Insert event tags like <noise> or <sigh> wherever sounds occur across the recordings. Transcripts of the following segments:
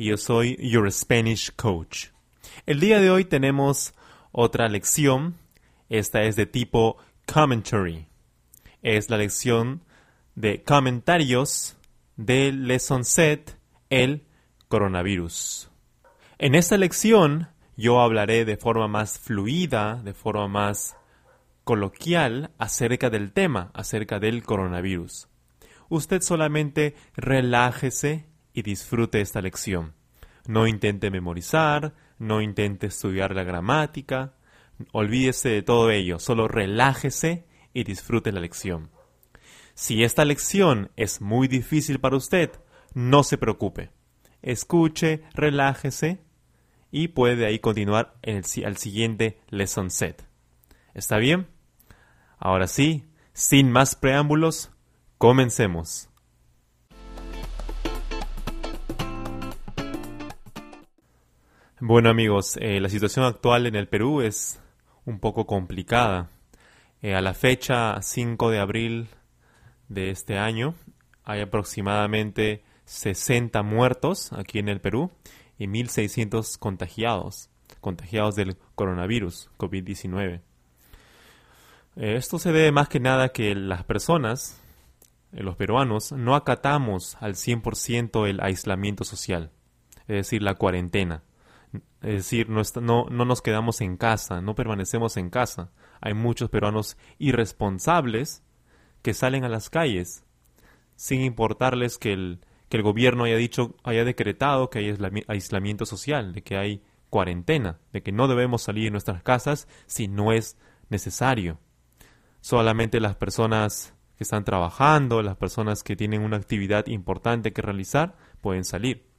y yo soy Your Spanish Coach. El día de hoy tenemos otra lección. Esta es de tipo commentary. Es la lección de comentarios del lesson set el coronavirus. En esta lección yo hablaré de forma más fluida, de forma más coloquial acerca del tema, acerca del coronavirus. Usted solamente relájese y disfrute esta lección. No intente memorizar, no intente estudiar la gramática, olvídese de todo ello, solo relájese y disfrute la lección. Si esta lección es muy difícil para usted, no se preocupe. Escuche, relájese y puede ahí continuar en el, al siguiente lesson set. ¿Está bien? Ahora sí, sin más preámbulos, comencemos. Bueno amigos, eh, la situación actual en el Perú es un poco complicada. Eh, a la fecha 5 de abril de este año hay aproximadamente 60 muertos aquí en el Perú y 1.600 contagiados, contagiados del coronavirus COVID-19. Eh, esto se debe más que nada que las personas, los peruanos, no acatamos al 100% el aislamiento social, es decir, la cuarentena. Es decir, no, no, no nos quedamos en casa, no permanecemos en casa. Hay muchos peruanos irresponsables que salen a las calles sin importarles que el, que el gobierno haya dicho, haya decretado que hay aislamiento social, de que hay cuarentena, de que no debemos salir de nuestras casas si no es necesario solamente las personas que están trabajando, las personas que tienen una actividad importante que realizar, pueden salir.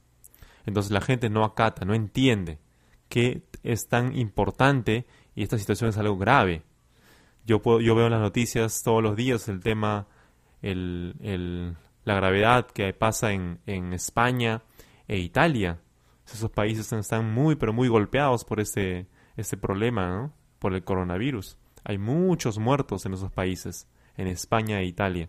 Entonces la gente no acata, no entiende que es tan importante y esta situación es algo grave. Yo, puedo, yo veo en las noticias todos los días el tema, el, la gravedad que pasa en, España e Italia. Esos países están muy, pero muy golpeados por este, este problema, por el coronavirus. Hay muchos muertos en esos países, en España e Italia.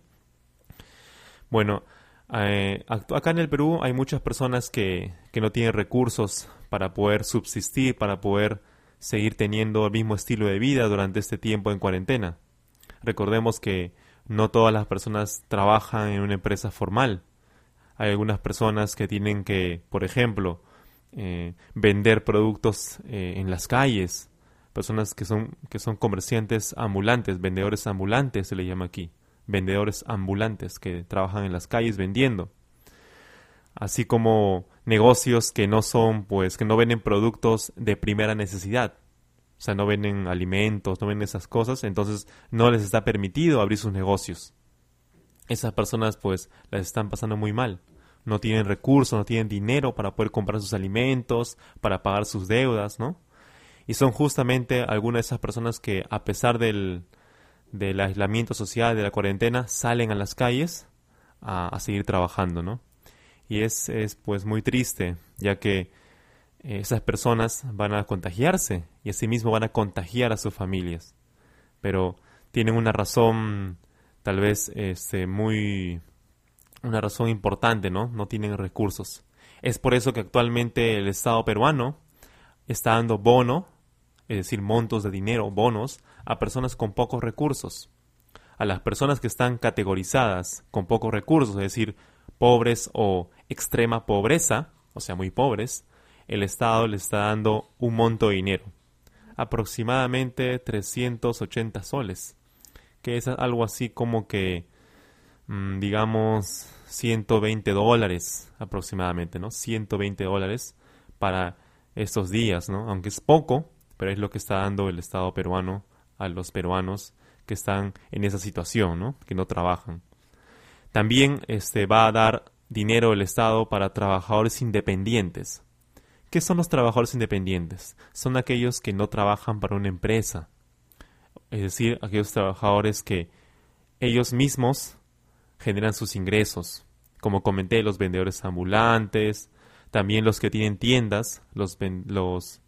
Bueno, eh, acá en el Perú hay muchas personas que, que no tienen recursos para poder subsistir, para poder seguir teniendo el mismo estilo de vida durante este tiempo en cuarentena. Recordemos que no todas las personas trabajan en una empresa formal. Hay algunas personas que tienen que, por ejemplo, eh, vender productos eh, en las calles, personas que son, que son comerciantes ambulantes, vendedores ambulantes se le llama aquí, vendedores ambulantes que trabajan en las calles vendiendo, así como negocios que no son, pues, que no venden productos de primera necesidad, o sea, no venden alimentos, no venden esas cosas, entonces no les está permitido abrir sus negocios. Esas personas, pues, las están pasando muy mal. No tienen recursos, no tienen dinero para poder comprar sus alimentos, para pagar sus deudas, ¿no? Y son justamente algunas de esas personas que, a pesar del, del aislamiento social, de la cuarentena, salen a las calles a, seguir trabajando, ¿no? Y es, es, pues muy triste, ya que eh, esas personas van a contagiarse y asimismo van a contagiar a sus familias. Pero tienen una razón tal vez este, muy... una razón importante, ¿no? No tienen recursos. Es por eso que actualmente el Estado peruano está dando bono es decir, montos de dinero, bonos, a personas con pocos recursos. A las personas que están categorizadas con pocos recursos, es decir, pobres o extrema pobreza, o sea, muy pobres, el Estado le está dando un monto de dinero, aproximadamente 380 soles, que es algo así como que, mm, digamos, 120 dólares aproximadamente, ¿no? 120 dólares para estos días, ¿no? Aunque es poco, es lo que está dando el Estado peruano a los peruanos que están en esa situación, ¿no? Que no trabajan. También este, va a dar dinero el Estado para trabajadores independientes. ¿Qué son los trabajadores independientes? Son aquellos que no trabajan para una empresa. Es decir, aquellos trabajadores que ellos mismos generan sus ingresos. Como comenté, los vendedores ambulantes, también los que tienen tiendas, los,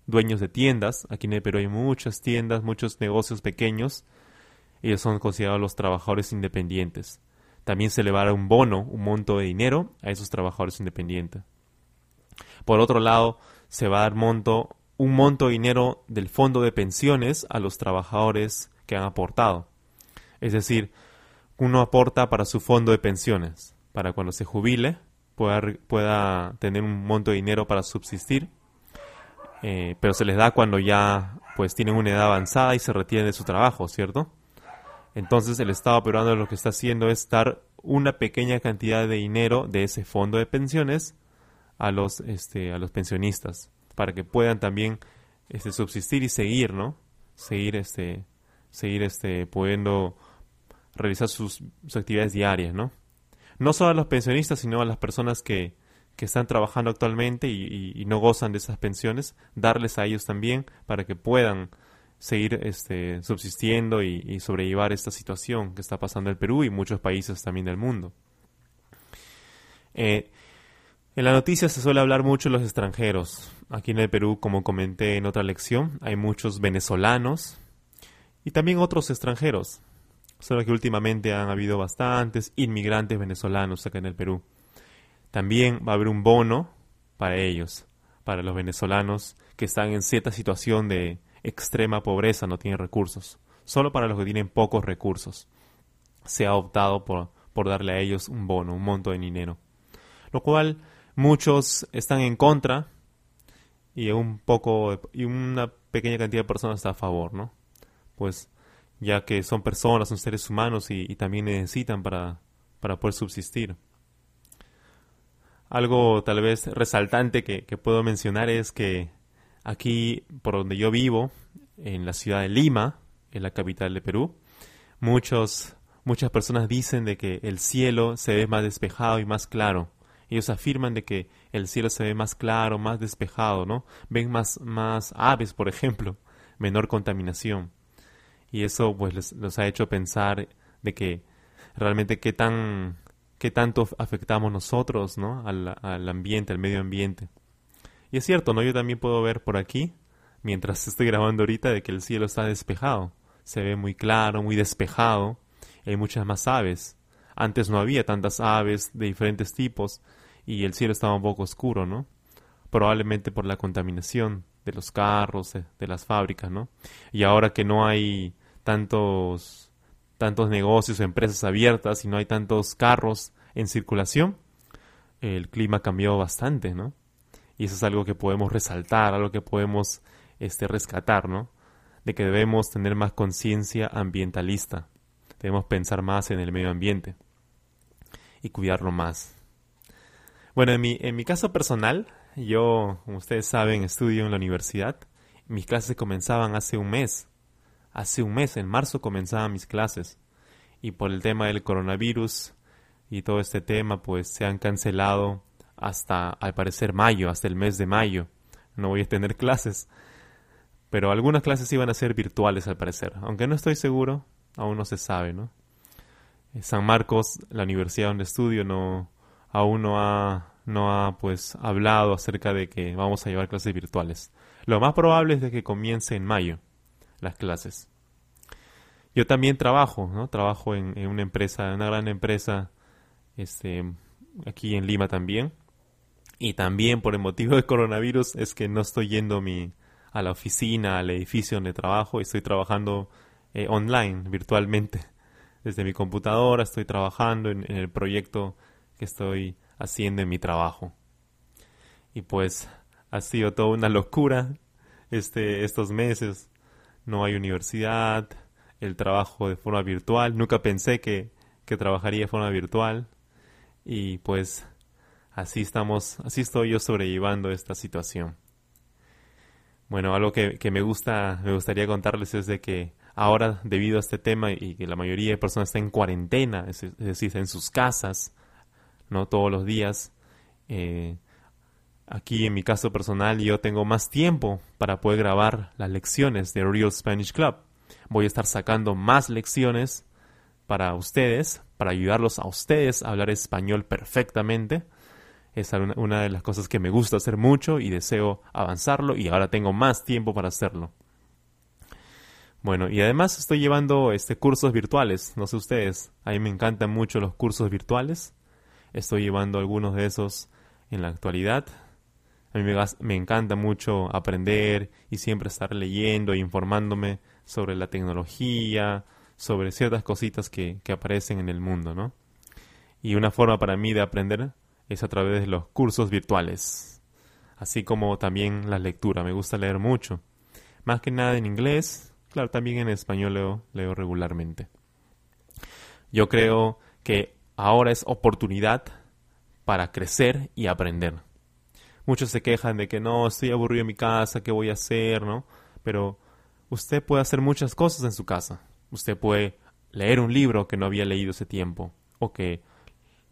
dueños de tiendas. Aquí en el Perú hay muchas tiendas, muchos negocios pequeños. Ellos son considerados los trabajadores independientes. También se le va a dar un bono, un monto de dinero a esos trabajadores independientes. Por otro lado, se va a dar monto, un monto de dinero del fondo de pensiones a los trabajadores que han aportado. Es decir, uno aporta para su fondo de pensiones, para cuando se jubile pueda, pueda tener un monto de dinero para subsistir, eh, pero se les da cuando ya pues tienen una edad avanzada y se retienen de su trabajo, ¿cierto? Entonces el Estado peruano lo que está haciendo es dar una pequeña cantidad de dinero de ese fondo de pensiones a los, este, a los pensionistas para que puedan también este, subsistir y seguir, ¿no? Seguir, este, seguir, este, pudiendo realizar sus, sus actividades diarias, ¿no? No solo a los pensionistas, sino a las personas que, que están trabajando actualmente y, no gozan de esas pensiones, darles a ellos también para que puedan seguir este, subsistiendo y, sobrellevar esta situación que está pasando en el Perú y muchos países también del mundo. Eh, en la noticia se suele hablar mucho de los extranjeros. Aquí en el Perú, como comenté en otra lección, hay muchos venezolanos y también otros extranjeros. Solo que últimamente han habido bastantes inmigrantes venezolanos acá en el Perú. También va a haber un bono para ellos, para los venezolanos que están en cierta situación de extrema pobreza, no tienen recursos. Solo para los que tienen pocos recursos. Se ha optado por, por darle a ellos un bono, un monto de dinero. Lo cual muchos están en contra y un poco y una pequeña cantidad de personas está a favor, ¿no? Pues ya que son personas, son seres humanos y, también necesitan para, para, poder subsistir. Algo tal vez resaltante que, puedo mencionar es que aquí, por donde yo vivo, en la ciudad de Lima, en la capital de Perú, muchos, muchas personas dicen de que el cielo se ve más despejado y más claro. Ellos afirman de que el cielo se ve más claro, más despejado, ¿no? Ven más, más aves, por ejemplo, menor contaminación y eso pues les, ha hecho pensar de que realmente qué tan qué tanto afectamos nosotros ¿no? al, al ambiente, al medio ambiente. Y es cierto, ¿no? Yo también puedo ver por aquí, mientras <laughs> estoy grabando ahorita, de que el cielo está despejado. Se ve muy claro, muy despejado. Hay muchas más aves. Antes no había tantas aves de diferentes tipos y el cielo estaba un poco oscuro, ¿no? Probablemente por la contaminación de los carros, de, las fábricas, ¿no? Y ahora que no hay tantos, tantos negocios o empresas abiertas y no hay tantos carros en circulación, el clima cambió bastante, ¿no? Y eso es algo que podemos resaltar, algo que podemos este, rescatar, ¿no? De que debemos tener más conciencia ambientalista, debemos pensar más en el medio ambiente y cuidarlo más. Bueno, en mi, en mi caso personal, yo, como ustedes saben, estudio en la universidad. Mis clases comenzaban hace un mes. Hace un mes, en marzo, comenzaban mis clases. Y por el tema del coronavirus y todo este tema, pues se han cancelado hasta, al parecer, mayo, hasta el mes de mayo. No voy a tener <laughs> clases. Pero algunas clases iban a ser virtuales, al parecer. Aunque no estoy seguro, aún no se sabe, ¿no? San Marcos, la universidad donde estudio, no, aún no ha no ha pues hablado acerca de que vamos a llevar clases virtuales. Lo más probable es de que comience en mayo las clases. Yo también trabajo, ¿no? Trabajo en, una empresa, en una gran empresa, este, aquí en Lima también. Y también por el motivo del coronavirus es que no estoy yendo mi, a la oficina, al edificio donde trabajo, estoy trabajando eh, online, virtualmente. Desde mi computadora estoy trabajando en el proyecto que estoy haciendo en mi trabajo. Y pues ha sido toda una locura este, estos meses. No hay universidad, el trabajo de forma virtual. Nunca pensé que, que trabajaría de forma virtual. Y pues así estamos, así estoy yo sobrellevando esta situación. Bueno, algo que, que, me gusta, me gustaría contarles es de que ahora, debido a este tema y que la mayoría de personas están en cuarentena, es, decir, en sus casas, no todos los días, eh, aquí en mi caso personal yo tengo más tiempo para poder grabar las lecciones de Real Spanish Club. Voy a estar sacando más lecciones para ustedes, para ayudarlos a ustedes a hablar español perfectamente. Es una de las cosas que me gusta hacer mucho y deseo avanzarlo y ahora tengo más tiempo para hacerlo. Bueno, y además estoy llevando este cursos virtuales, no sé ustedes, a mí me encantan mucho los cursos virtuales. Estoy llevando algunos de esos en la actualidad. A mí me, encanta mucho aprender y siempre estar leyendo e informándome sobre la tecnología, sobre ciertas cositas que, que aparecen en el mundo, ¿no? Y una forma para mí de aprender es a través de los cursos virtuales, así como también la lectura. Me gusta leer mucho, más que nada en inglés, Claro, también en español leo regularmente. Yo creo que ahora es oportunidad para crecer y aprender. Muchos se quejan de que no, estoy aburrido en mi casa, ¿qué voy a hacer? ¿no? Pero usted puede hacer muchas cosas en su casa. Usted puede leer un libro que no había leído ese tiempo o que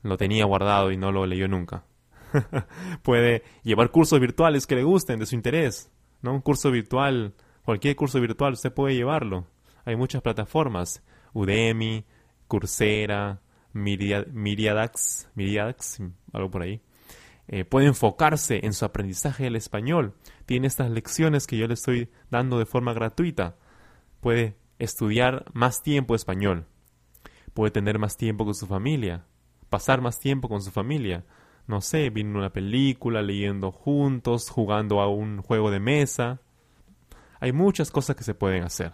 lo tenía guardado y no lo leyó nunca. <laughs> puede llevar cursos virtuales que le gusten, de su interés. ¿no? Un curso virtual Cualquier curso virtual usted puede llevarlo. Hay muchas plataformas. Udemy, Coursera, Miriadax, Miriadax, algo por ahí. Eh, puede enfocarse en su aprendizaje del español. Tiene estas lecciones que yo le estoy dando de forma gratuita. Puede estudiar más tiempo español. Puede tener más tiempo con su familia. Pasar más tiempo con su familia. No sé, viendo una película, leyendo juntos, jugando a un juego de mesa. Hay muchas cosas que se pueden hacer.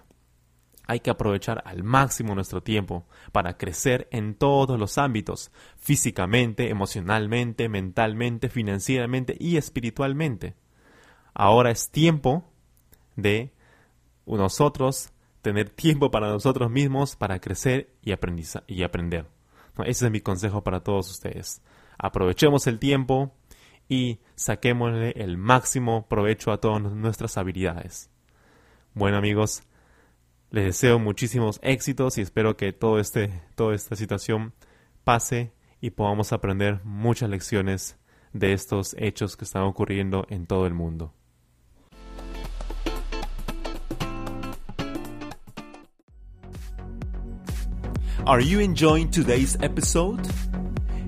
Hay que aprovechar al máximo nuestro tiempo para crecer en todos los ámbitos, físicamente, emocionalmente, mentalmente, financieramente y espiritualmente. Ahora es tiempo de nosotros tener tiempo para nosotros mismos para crecer y, y aprender. Ese es mi consejo para todos ustedes. Aprovechemos el tiempo y saquémosle el máximo provecho a todas nuestras habilidades. Bueno amigos, les deseo muchísimos éxitos y espero que todo este, toda esta situación pase y podamos aprender muchas lecciones de estos hechos que están ocurriendo en todo el mundo. Are you enjoying today's episode?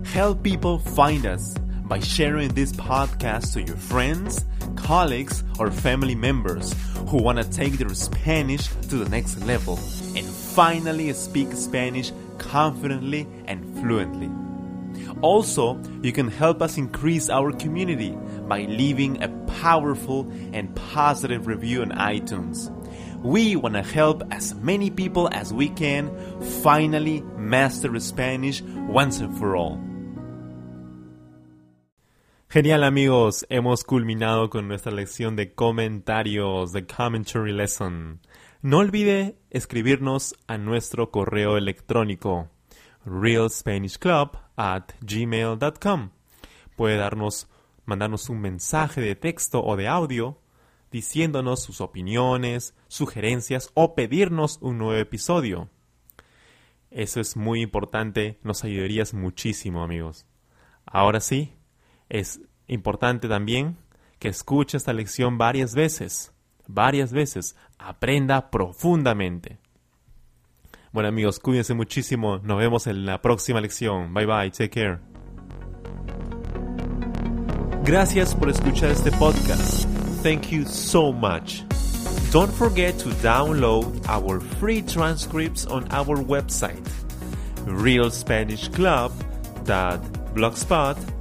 Help people find us by sharing this podcast to your friends colleagues, or family members who want to take their Spanish to the next level and finally speak Spanish confidently and fluently. Also, you can help us increase our community by leaving a powerful and positive review on iTunes. We want to help as many people as we can finally master Spanish once and for all. Genial amigos, hemos culminado con nuestra lección de comentarios, de commentary lesson. No olvide escribirnos a nuestro correo electrónico realspanishclub at. Puede darnos, mandarnos un mensaje de texto o de audio diciéndonos sus opiniones, sugerencias o pedirnos un nuevo episodio. Eso es muy importante, nos ayudarías muchísimo amigos. Ahora sí, es importante también que escuche esta lección varias veces, varias veces, aprenda profundamente. Bueno amigos, cuídense muchísimo, nos vemos en la próxima lección. Bye bye, take care. Gracias por escuchar este podcast. Thank you so much. Don't forget to download our free transcripts on our website, realspanishclub.blogspot.com